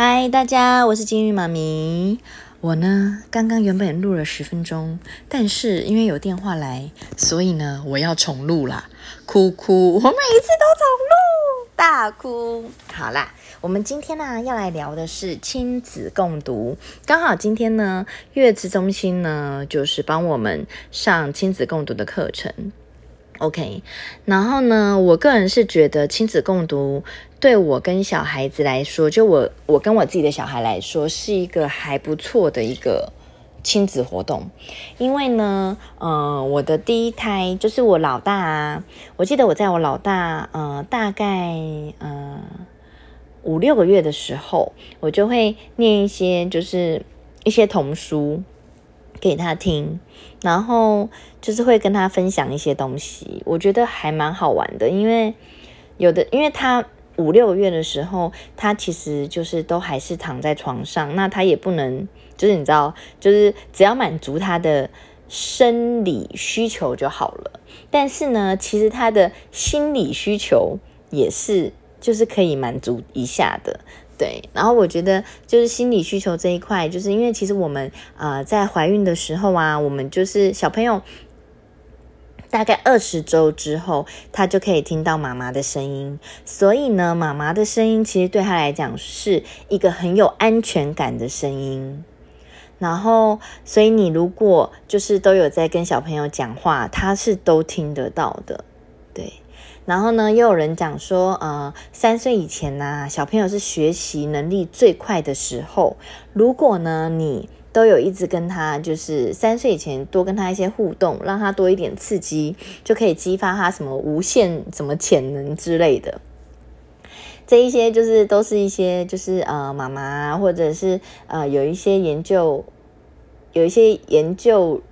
嗨，大家，我是金鱼妈咪。我呢，刚刚原本录了十分钟，但是因为有电话来，所以呢，我要重录啦。哭哭，我每一次都重录，大哭。好啦，我们今天呢要来聊的是亲子共读。刚好今天呢，月子中心呢就是帮我们上亲子共读的课程。OK，然后呢，我个人是觉得亲子共读对我跟小孩子来说，就我我跟我自己的小孩来说，是一个还不错的一个亲子活动。因为呢，嗯，我的第一胎就是我老大啊，我记得我在我老大，呃，大概呃五六个月的时候，我就会念一些就是一些童书。给他听，然后就是会跟他分享一些东西，我觉得还蛮好玩的。因为有的，因为他五六月的时候，他其实就是都还是躺在床上，那他也不能，就是你知道，就是只要满足他的生理需求就好了。但是呢，其实他的心理需求也是，就是可以满足一下的。对，然后我觉得就是心理需求这一块，就是因为其实我们呃在怀孕的时候啊，我们就是小朋友大概二十周之后，他就可以听到妈妈的声音，所以呢，妈妈的声音其实对他来讲是一个很有安全感的声音。然后，所以你如果就是都有在跟小朋友讲话，他是都听得到的，然后呢，又有人讲说，呃，三岁以前呢，小朋友是学习能力最快的时候。如果呢，你都有一直跟他，就是三岁以前多跟他一些互动，让他多一点刺激，就可以激发他什么无限什么潜能之类的。这一些就是都是一些就是呃，妈妈或者是呃，有一些研究，有一些研究。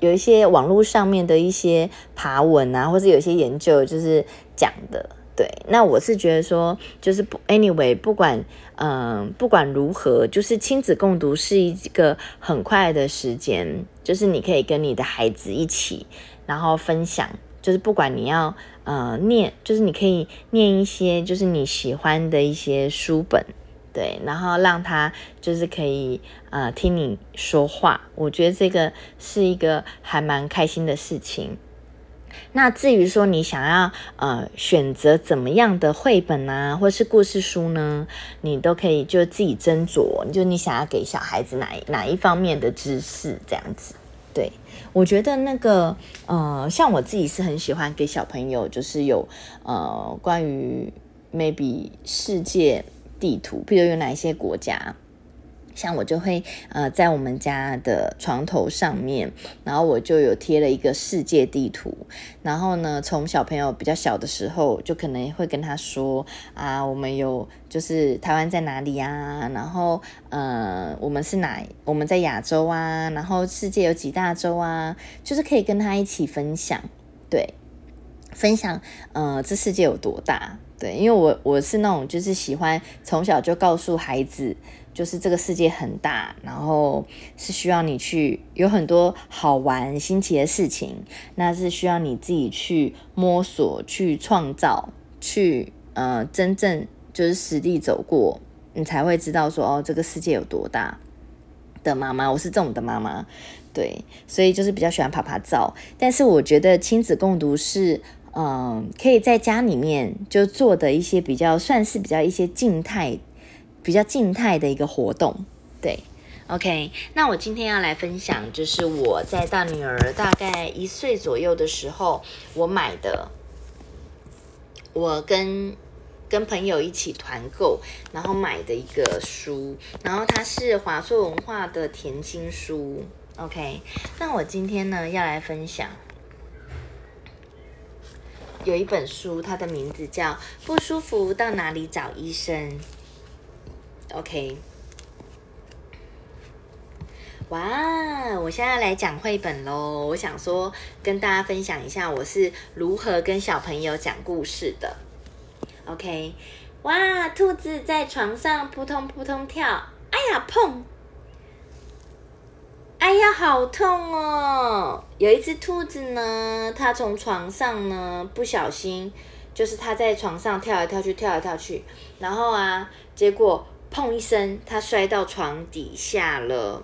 有一些网络上面的一些爬文啊，或者有一些研究，就是讲的，对。那我是觉得说，就是不，anyway，不管，嗯，不管如何，就是亲子共读是一个很快的时间，就是你可以跟你的孩子一起，然后分享，就是不管你要，呃，念，就是你可以念一些，就是你喜欢的一些书本。对，然后让他就是可以呃听你说话，我觉得这个是一个还蛮开心的事情。那至于说你想要呃选择怎么样的绘本啊，或是故事书呢，你都可以就自己斟酌，就你想要给小孩子哪哪一方面的知识这样子。对我觉得那个呃，像我自己是很喜欢给小朋友，就是有呃关于 maybe 世界。地图，譬如有哪一些国家，像我就会呃在我们家的床头上面，然后我就有贴了一个世界地图。然后呢，从小朋友比较小的时候，就可能会跟他说啊，我们有就是台湾在哪里啊？然后呃，我们是哪？我们在亚洲啊？然后世界有几大洲啊？就是可以跟他一起分享，对，分享呃这世界有多大。对，因为我我是那种就是喜欢从小就告诉孩子，就是这个世界很大，然后是需要你去有很多好玩新奇的事情，那是需要你自己去摸索、去创造、去呃真正就是实地走过，你才会知道说哦这个世界有多大的妈妈，我是这种的妈妈，对，所以就是比较喜欢爬爬照，但是我觉得亲子共读是。嗯，可以在家里面就做的一些比较算是比较一些静态、比较静态的一个活动。对，OK，那我今天要来分享，就是我在大女儿大概一岁左右的时候，我买的，我跟跟朋友一起团购，然后买的一个书，然后它是华硕文化的甜心书。OK，那我今天呢要来分享。有一本书，它的名字叫《不舒服到哪里找医生》。OK，哇，我现在来讲绘本喽。我想说，跟大家分享一下我是如何跟小朋友讲故事的。OK，哇，兔子在床上扑通扑通跳，哎呀，碰！哎呀，好痛哦！有一只兔子呢，它从床上呢不小心，就是它在床上跳来跳去，跳来跳去，然后啊，结果砰一声，它摔到床底下了。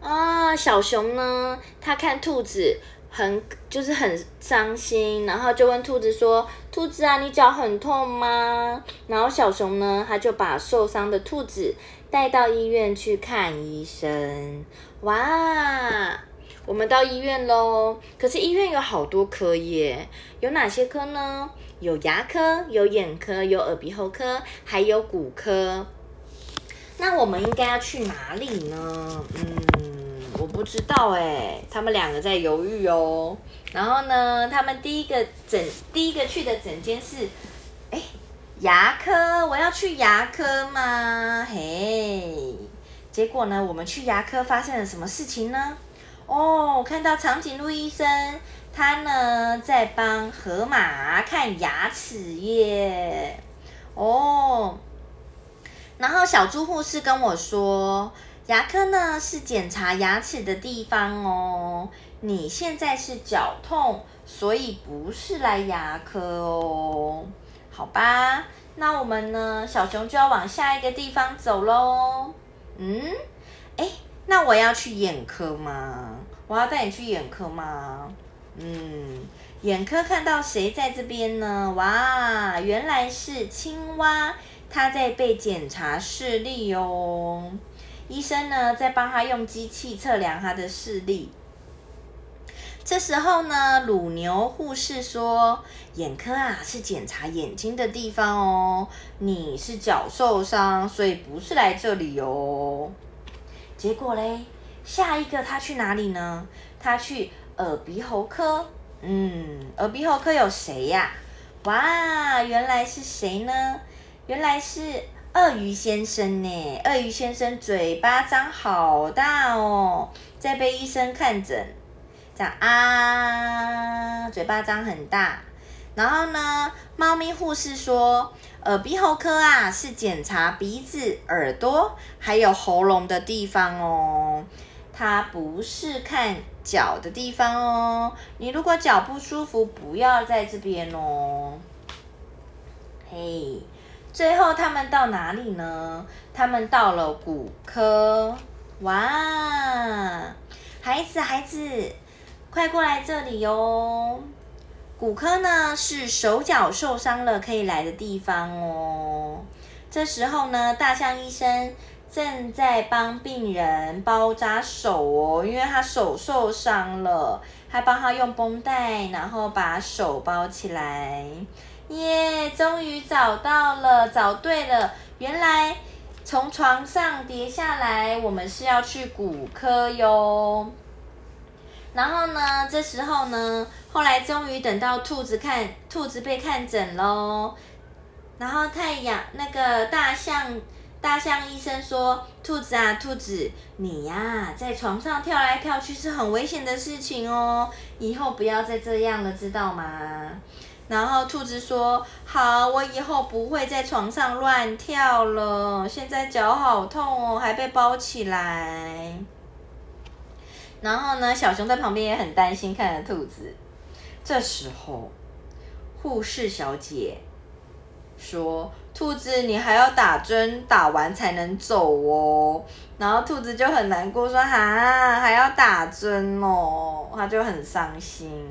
啊，小熊呢？它看兔子很就是很伤心，然后就问兔子说：“兔子啊，你脚很痛吗？”然后小熊呢，它就把受伤的兔子带到医院去看医生。哇，我们到医院喽！可是医院有好多科耶，有哪些科呢？有牙科，有眼科，有耳鼻喉科，还有骨科。那我们应该要去哪里呢？嗯。我不知道哎，他们两个在犹豫哦。然后呢，他们第一个诊第一个去的诊间是，哎，牙科，我要去牙科吗？嘿，结果呢，我们去牙科发生了什么事情呢？哦，看到长颈鹿医生，他呢在帮河马看牙齿耶。哦，然后小猪护士跟我说。牙科呢是检查牙齿的地方哦。你现在是脚痛，所以不是来牙科哦。好吧，那我们呢，小熊就要往下一个地方走喽。嗯，哎，那我要去眼科吗？我要带你去眼科吗？嗯，眼科看到谁在这边呢？哇，原来是青蛙，它在被检查视力哦。医生呢，在帮他用机器测量他的视力。这时候呢，乳牛护士说：“眼科啊，是检查眼睛的地方哦。你是脚受伤，所以不是来这里哦。”结果嘞，下一个他去哪里呢？他去耳鼻喉科。嗯，耳鼻喉科有谁呀？哇，原来是谁呢？原来是。鳄鱼先生呢？鳄鱼先生嘴巴张好大哦，在被医生看诊，这样啊，嘴巴张很大。然后呢，猫咪护士说，耳鼻喉科啊是检查鼻子、耳朵还有喉咙的地方哦，它不是看脚的地方哦。你如果脚不舒服，不要在这边哦。嘿。最后他们到哪里呢？他们到了骨科。哇，孩子孩子，快过来这里哟！骨科呢是手脚受伤了可以来的地方哦。这时候呢，大象医生正在帮病人包扎手哦，因为他手受伤了，还帮他用绷带，然后把手包起来。耶！终于找到了，找对了。原来从床上跌下来，我们是要去骨科哟。然后呢，这时候呢，后来终于等到兔子看，兔子被看诊喽。然后太阳那个大象，大象医生说：“兔子啊，兔子，你呀，在床上跳来跳去是很危险的事情哦，以后不要再这样了，知道吗？”然后兔子说：“好，我以后不会在床上乱跳了。现在脚好痛哦，还被包起来。”然后呢，小熊在旁边也很担心，看着兔子。这时候，护士小姐说：“兔子，你还要打针，打完才能走哦。”然后兔子就很难过，说：“哈，还要打针哦。”他就很伤心。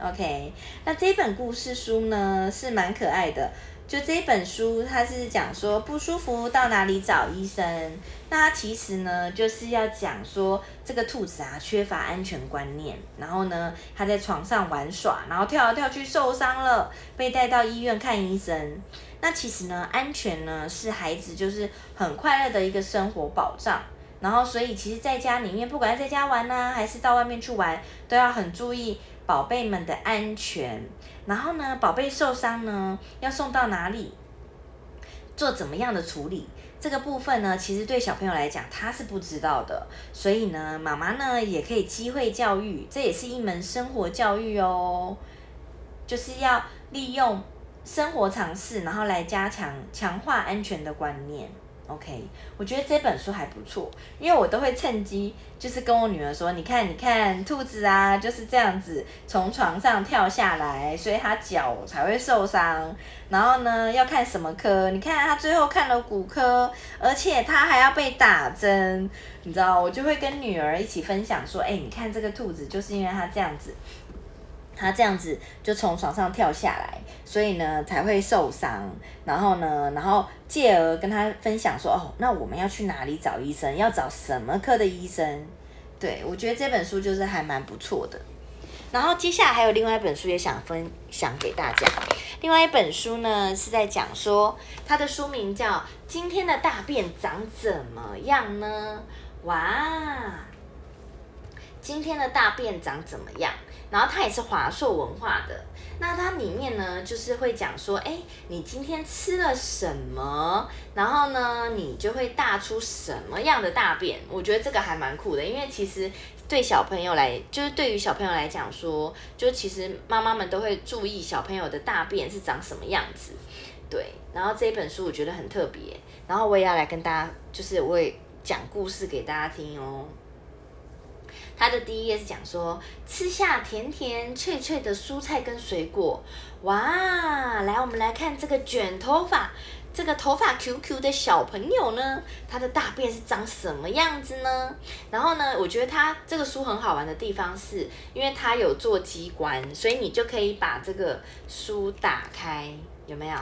OK，那这本故事书呢是蛮可爱的。就这一本书，它是讲说不舒服到哪里找医生。那它其实呢就是要讲说这个兔子啊缺乏安全观念，然后呢它在床上玩耍，然后跳来跳去受伤了，被带到医院看医生。那其实呢安全呢是孩子就是很快乐的一个生活保障。然后所以其实在家里面，不管在家玩呢，还是到外面去玩，都要很注意。宝贝们的安全，然后呢，宝贝受伤呢，要送到哪里，做怎么样的处理？这个部分呢，其实对小朋友来讲，他是不知道的。所以呢，妈妈呢也可以机会教育，这也是一门生活教育哦，就是要利用生活常识，然后来加强强化安全的观念。OK，我觉得这本书还不错，因为我都会趁机就是跟我女儿说，你看，你看，兔子啊就是这样子从床上跳下来，所以它脚才会受伤。然后呢，要看什么科？你看它最后看了骨科，而且它还要被打针，你知道，我就会跟女儿一起分享说，哎，你看这个兔子就是因为它这样子。他这样子就从床上跳下来，所以呢才会受伤。然后呢，然后继而跟他分享说：“哦，那我们要去哪里找医生？要找什么科的医生？”对我觉得这本书就是还蛮不错的。然后接下来还有另外一本书也想分享给大家。另外一本书呢是在讲说，它的书名叫《今天的大便长怎么样呢？》哇，今天的大便长怎么样？然后它也是华硕文化的，那它里面呢，就是会讲说，哎，你今天吃了什么，然后呢，你就会大出什么样的大便。我觉得这个还蛮酷的，因为其实对小朋友来，就是对于小朋友来讲说，就其实妈妈们都会注意小朋友的大便是长什么样子。对，然后这一本书我觉得很特别，然后我也要来跟大家，就是我也讲故事给大家听哦。它的第一页是讲说吃下甜甜脆脆的蔬菜跟水果，哇！来，我们来看这个卷头发、这个头发 QQ 的小朋友呢，他的大便是长什么样子呢？然后呢，我觉得它这个书很好玩的地方是，因为它有做机关，所以你就可以把这个书打开，有没有？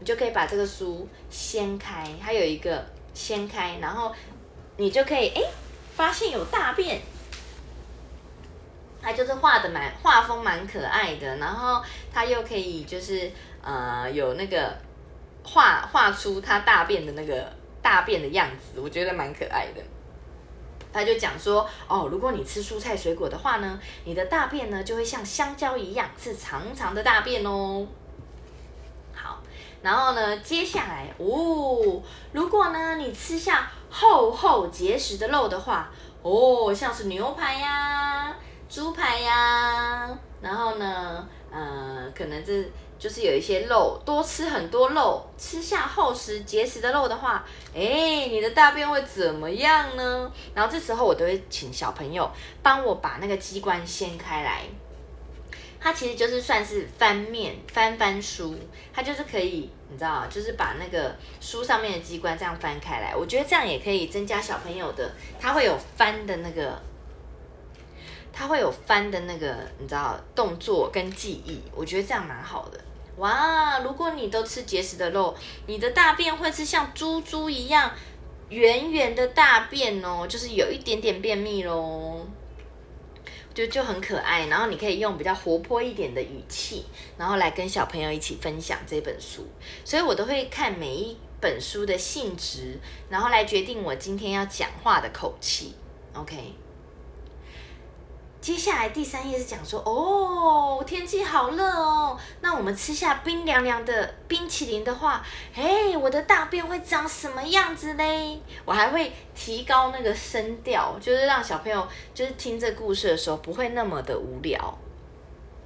你就可以把这个书掀开，它有一个掀开，然后你就可以哎，发现有大便。他就是画的蛮画风蛮可爱的，然后他又可以就是呃有那个画画出他大便的那个大便的样子，我觉得蛮可爱的。他就讲说哦，如果你吃蔬菜水果的话呢，你的大便呢就会像香蕉一样是长长的大便哦。好，然后呢接下来哦，如果呢你吃下厚厚结实的肉的话，哦像是牛排呀。猪排呀，然后呢，呃，可能这就是有一些肉，多吃很多肉，吃下厚实结实的肉的话，哎，你的大便会怎么样呢？然后这时候我都会请小朋友帮我把那个机关掀开来，它其实就是算是翻面翻翻书，它就是可以，你知道，就是把那个书上面的机关这样翻开来，我觉得这样也可以增加小朋友的，他会有翻的那个。它会有翻的那个，你知道动作跟记忆，我觉得这样蛮好的。哇，如果你都吃节食的肉，你的大便会是像猪猪一样圆圆的大便哦，就是有一点点便秘喽，就就很可爱。然后你可以用比较活泼一点的语气，然后来跟小朋友一起分享这本书。所以我都会看每一本书的性质，然后来决定我今天要讲话的口气。OK。接下来第三页是讲说，哦，天气好热哦，那我们吃下冰凉凉的冰淇淋的话，嘿，我的大便会长什么样子嘞？我还会提高那个声调，就是让小朋友就是听这故事的时候不会那么的无聊。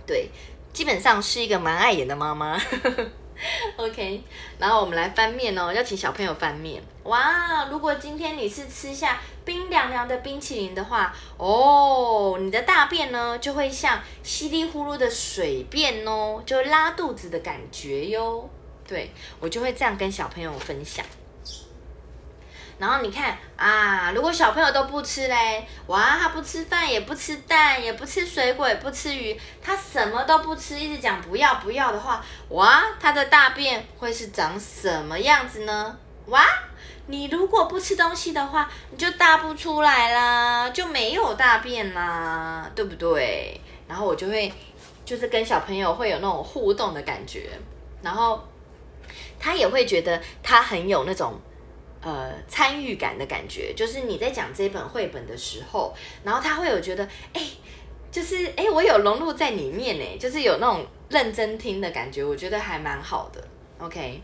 对，基本上是一个蛮爱演的妈妈。OK，然后我们来翻面哦，要请小朋友翻面。哇，如果今天你是吃下冰凉凉的冰淇淋的话，哦，你的大便呢就会像稀里呼噜的水便哦，就拉肚子的感觉哟。对我就会这样跟小朋友分享。然后你看啊，如果小朋友都不吃嘞，哇，他不吃饭，也不吃蛋，也不吃水果，也不吃鱼，他什么都不吃，一直讲不要不要的话，哇，他的大便会是长什么样子呢？哇，你如果不吃东西的话，你就大不出来啦，就没有大便啦，对不对？然后我就会就是跟小朋友会有那种互动的感觉，然后他也会觉得他很有那种。呃，参与感的感觉，就是你在讲这本绘本的时候，然后他会有觉得，哎，就是哎，我有融入在里面呢，就是有那种认真听的感觉，我觉得还蛮好的。OK，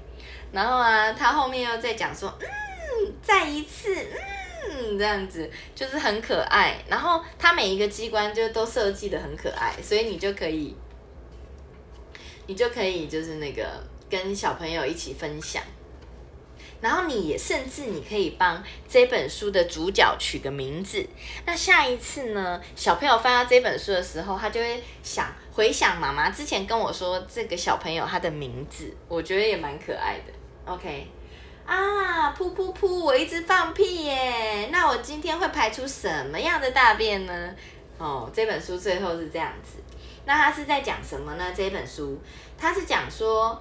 然后啊，他后面又在讲说，嗯，再一次，嗯，这样子就是很可爱。然后他每一个机关就都设计的很可爱，所以你就可以，你就可以就是那个跟小朋友一起分享。然后你也甚至你可以帮这本书的主角取个名字。那下一次呢，小朋友翻到这本书的时候，他就会想回想妈妈之前跟我说这个小朋友他的名字，我觉得也蛮可爱的。OK，啊，噗噗噗，我一直放屁耶，那我今天会排出什么样的大便呢？哦，这本书最后是这样子。那他是在讲什么呢？这本书他是讲说。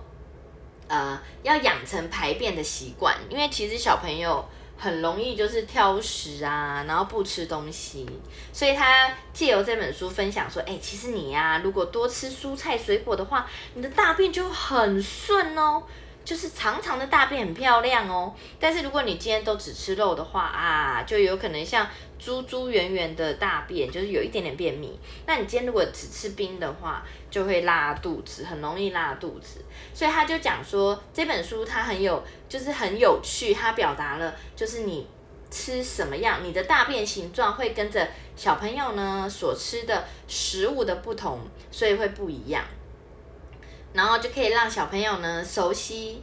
呃，要养成排便的习惯，因为其实小朋友很容易就是挑食啊，然后不吃东西，所以他借由这本书分享说，哎，其实你呀，如果多吃蔬菜水果的话，你的大便就很顺哦。就是长长的大便很漂亮哦，但是如果你今天都只吃肉的话啊，就有可能像猪猪圆圆的大便，就是有一点点便秘。那你今天如果只吃冰的话，就会拉肚子，很容易拉肚子。所以他就讲说这本书它很有，就是很有趣，它表达了就是你吃什么样，你的大便形状会跟着小朋友呢所吃的食物的不同，所以会不一样。然后就可以让小朋友呢熟悉，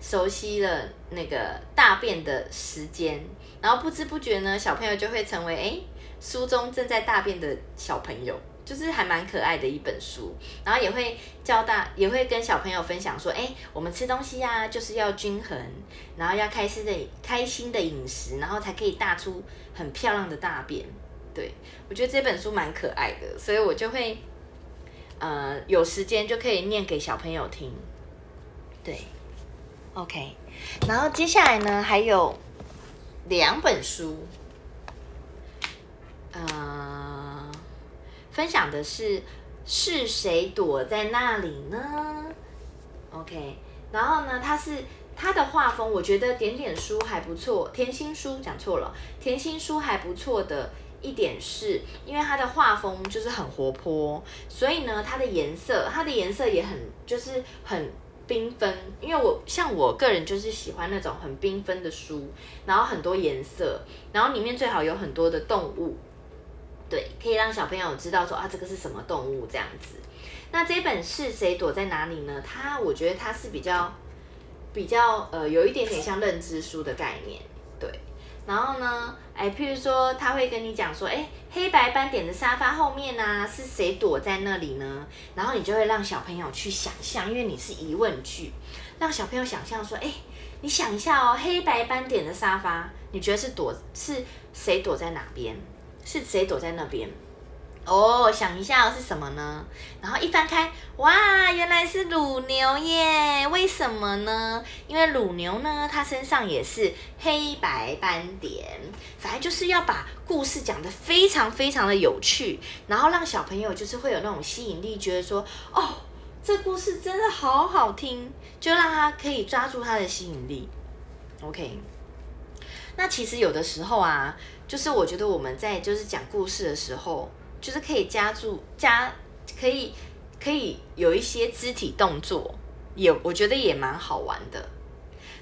熟悉了那个大便的时间，然后不知不觉呢，小朋友就会成为哎书中正在大便的小朋友，就是还蛮可爱的一本书。然后也会教大，也会跟小朋友分享说，哎，我们吃东西呀，就是要均衡，然后要开心的开心的饮食，然后才可以大出很漂亮的大便。对我觉得这本书蛮可爱的，所以我就会。呃，有时间就可以念给小朋友听，对，OK。然后接下来呢，还有两本书，呃，分享的是是谁躲在那里呢？OK。然后呢，它是它的画风，我觉得点点书还不错，甜心书讲错了，甜心书还不错的。一点是因为它的画风就是很活泼，所以呢，它的颜色，它的颜色也很就是很缤纷。因为我像我个人就是喜欢那种很缤纷的书，然后很多颜色，然后里面最好有很多的动物，对，可以让小朋友知道说啊，这个是什么动物这样子。那这本是谁躲在哪里呢？它我觉得它是比较比较呃有一点点像认知书的概念，对。然后呢，哎，譬如说，他会跟你讲说，哎，黑白斑点的沙发后面呢，是谁躲在那里呢？然后你就会让小朋友去想象，因为你是疑问句，让小朋友想象说，哎，你想一下哦，黑白斑点的沙发，你觉得是躲是谁躲在哪边？是谁躲在那边？哦，想一下是什么呢？然后一翻开，哇，原来是乳牛耶！为什么呢？因为乳牛呢，它身上也是黑白斑点，反正就是要把故事讲得非常非常的有趣，然后让小朋友就是会有那种吸引力，觉得说，哦，这故事真的好好听，就让他可以抓住他的吸引力。OK，那其实有的时候啊，就是我觉得我们在就是讲故事的时候。就是可以加注加，可以可以有一些肢体动作，也我觉得也蛮好玩的。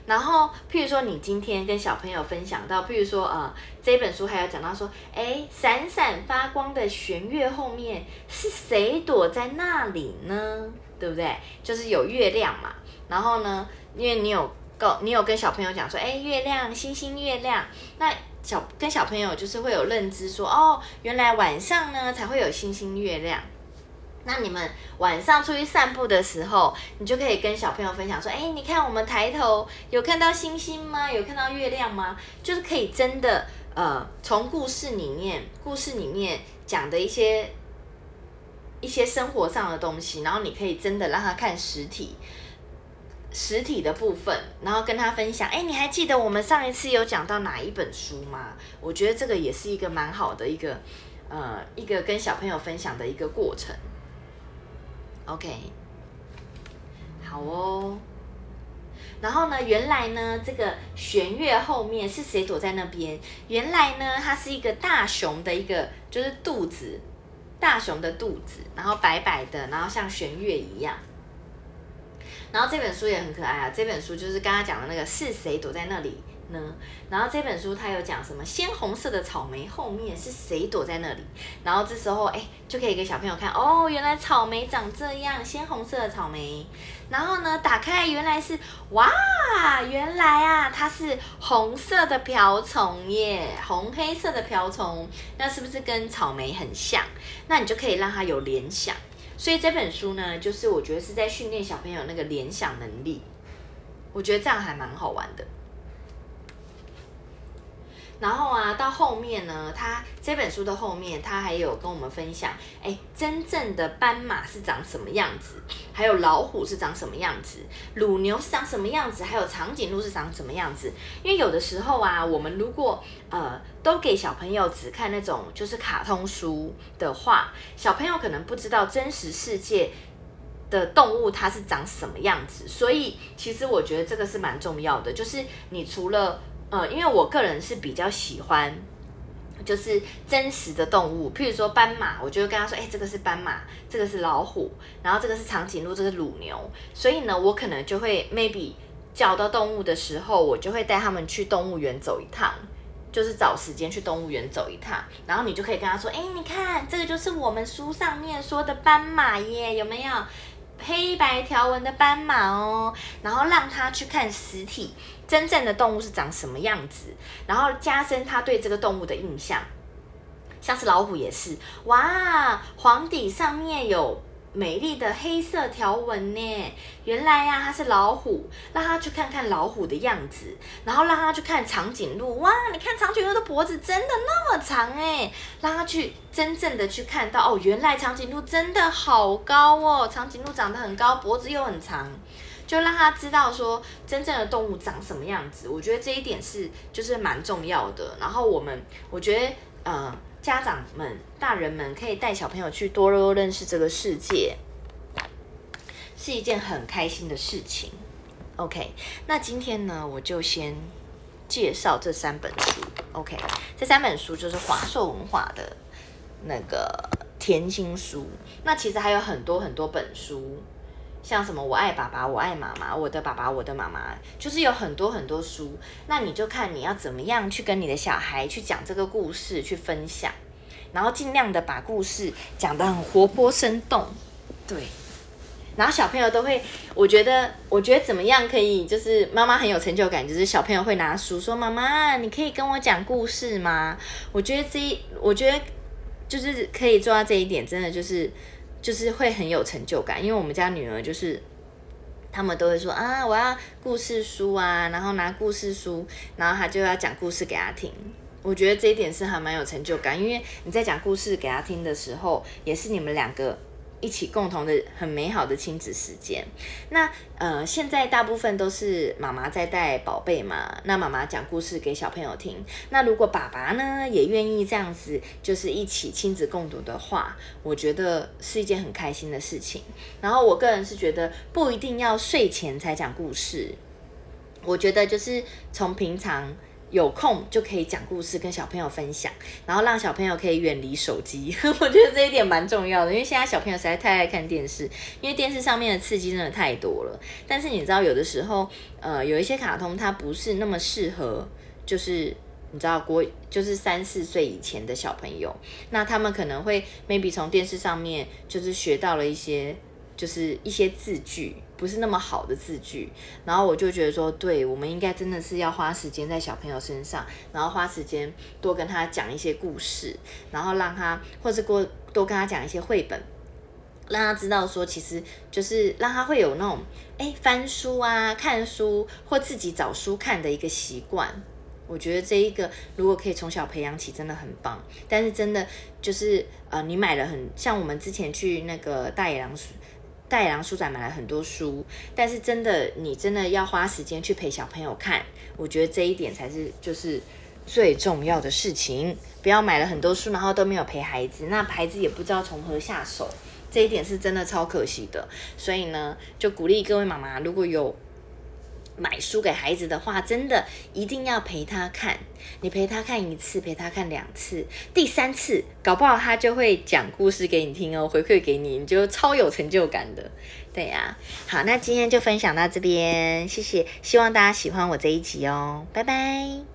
然后，譬如说你今天跟小朋友分享到，譬如说呃这本书还有讲到说，哎，闪闪发光的弦月后面是谁躲在那里呢？对不对？就是有月亮嘛。然后呢，因为你有告你有跟小朋友讲说，哎，月亮星星月亮，那。小跟小朋友就是会有认知，说哦，原来晚上呢才会有星星月亮。那你们晚上出去散步的时候，你就可以跟小朋友分享说，哎，你看我们抬头有看到星星吗？有看到月亮吗？就是可以真的呃，从故事里面，故事里面讲的一些一些生活上的东西，然后你可以真的让他看实体。实体的部分，然后跟他分享。哎，你还记得我们上一次有讲到哪一本书吗？我觉得这个也是一个蛮好的一个，呃，一个跟小朋友分享的一个过程。OK，好哦。然后呢，原来呢，这个弦乐后面是谁躲在那边？原来呢，它是一个大熊的一个，就是肚子，大熊的肚子，然后白白的，然后像弦月一样。然后这本书也很可爱啊，这本书就是刚刚讲的那个是谁躲在那里。呢？然后这本书它有讲什么？鲜红色的草莓后面是谁躲在那里？然后这时候哎，就可以给小朋友看哦，原来草莓长这样，鲜红色的草莓。然后呢，打开原来是哇，原来啊，它是红色的瓢虫耶，红黑色的瓢虫，那是不是跟草莓很像？那你就可以让它有联想。所以这本书呢，就是我觉得是在训练小朋友那个联想能力。我觉得这样还蛮好玩的。然后啊，到后面呢，他这本书的后面，他还有跟我们分享，哎，真正的斑马是长什么样子，还有老虎是长什么样子，乳牛是长什么样子，还有长颈鹿是长什么样子。因为有的时候啊，我们如果呃都给小朋友只看那种就是卡通书的话，小朋友可能不知道真实世界的动物它是长什么样子。所以其实我觉得这个是蛮重要的，就是你除了呃，因为我个人是比较喜欢，就是真实的动物，譬如说斑马，我就会跟他说，哎，这个是斑马，这个是老虎，然后这个是长颈鹿，这是乳牛，所以呢，我可能就会 maybe 叫到动物的时候，我就会带他们去动物园走一趟，就是找时间去动物园走一趟，然后你就可以跟他说，哎，你看，这个就是我们书上面说的斑马耶，有没有？黑白条纹的斑马哦，然后让他去看实体，真正的动物是长什么样子，然后加深他对这个动物的印象。像是老虎也是，哇，黄底上面有。美丽的黑色条纹呢？原来呀，它是老虎，让他去看看老虎的样子，然后让他去看长颈鹿。哇，你看长颈鹿的脖子真的那么长哎，让他去真正的去看到哦，原来长颈鹿真的好高哦，长颈鹿长得很高，脖子又很长，就让他知道说真正的动物长什么样子。我觉得这一点是就是蛮重要的。然后我们，我觉得呃。家长们、大人们可以带小朋友去多多认识这个世界，是一件很开心的事情。OK，那今天呢，我就先介绍这三本书。OK，这三本书就是华硕文化的那个甜心书。那其实还有很多很多本书。像什么我爱爸爸，我爱妈妈，我的爸爸，我的妈妈，就是有很多很多书。那你就看你要怎么样去跟你的小孩去讲这个故事，去分享，然后尽量的把故事讲得很活泼生动，对。然后小朋友都会，我觉得，我觉得怎么样可以，就是妈妈很有成就感，就是小朋友会拿书说：“妈妈，你可以跟我讲故事吗？”我觉得这一，我觉得就是可以做到这一点，真的就是。就是会很有成就感，因为我们家女儿就是，他们都会说啊，我要故事书啊，然后拿故事书，然后他就要讲故事给他听。我觉得这一点是还蛮有成就感，因为你在讲故事给他听的时候，也是你们两个。一起共同的很美好的亲子时间。那呃，现在大部分都是妈妈在带宝贝嘛，那妈妈讲故事给小朋友听。那如果爸爸呢也愿意这样子，就是一起亲子共读的话，我觉得是一件很开心的事情。然后我个人是觉得不一定要睡前才讲故事，我觉得就是从平常。有空就可以讲故事跟小朋友分享，然后让小朋友可以远离手机。我觉得这一点蛮重要的，因为现在小朋友实在太爱看电视，因为电视上面的刺激真的太多了。但是你知道，有的时候，呃，有一些卡通它不是那么适合，就是你知道，国就是三四岁以前的小朋友，那他们可能会 maybe 从电视上面就是学到了一些。就是一些字句不是那么好的字句，然后我就觉得说，对我们应该真的是要花时间在小朋友身上，然后花时间多跟他讲一些故事，然后让他，或是过多跟他讲一些绘本，让他知道说，其实就是让他会有那种哎翻书啊、看书或自己找书看的一个习惯。我觉得这一个如果可以从小培养起，真的很棒。但是真的就是呃，你买了很像我们之前去那个大野狼。带狼书展买了很多书，但是真的，你真的要花时间去陪小朋友看，我觉得这一点才是就是最重要的事情。不要买了很多书，然后都没有陪孩子，那孩子也不知道从何下手，这一点是真的超可惜的。所以呢，就鼓励各位妈妈，如果有买书给孩子的话，真的一定要陪他看。你陪他看一次，陪他看两次，第三次搞不好他就会讲故事给你听哦，回馈给你，你就超有成就感的。对呀，好，那今天就分享到这边，谢谢，希望大家喜欢我这一集哦，拜拜。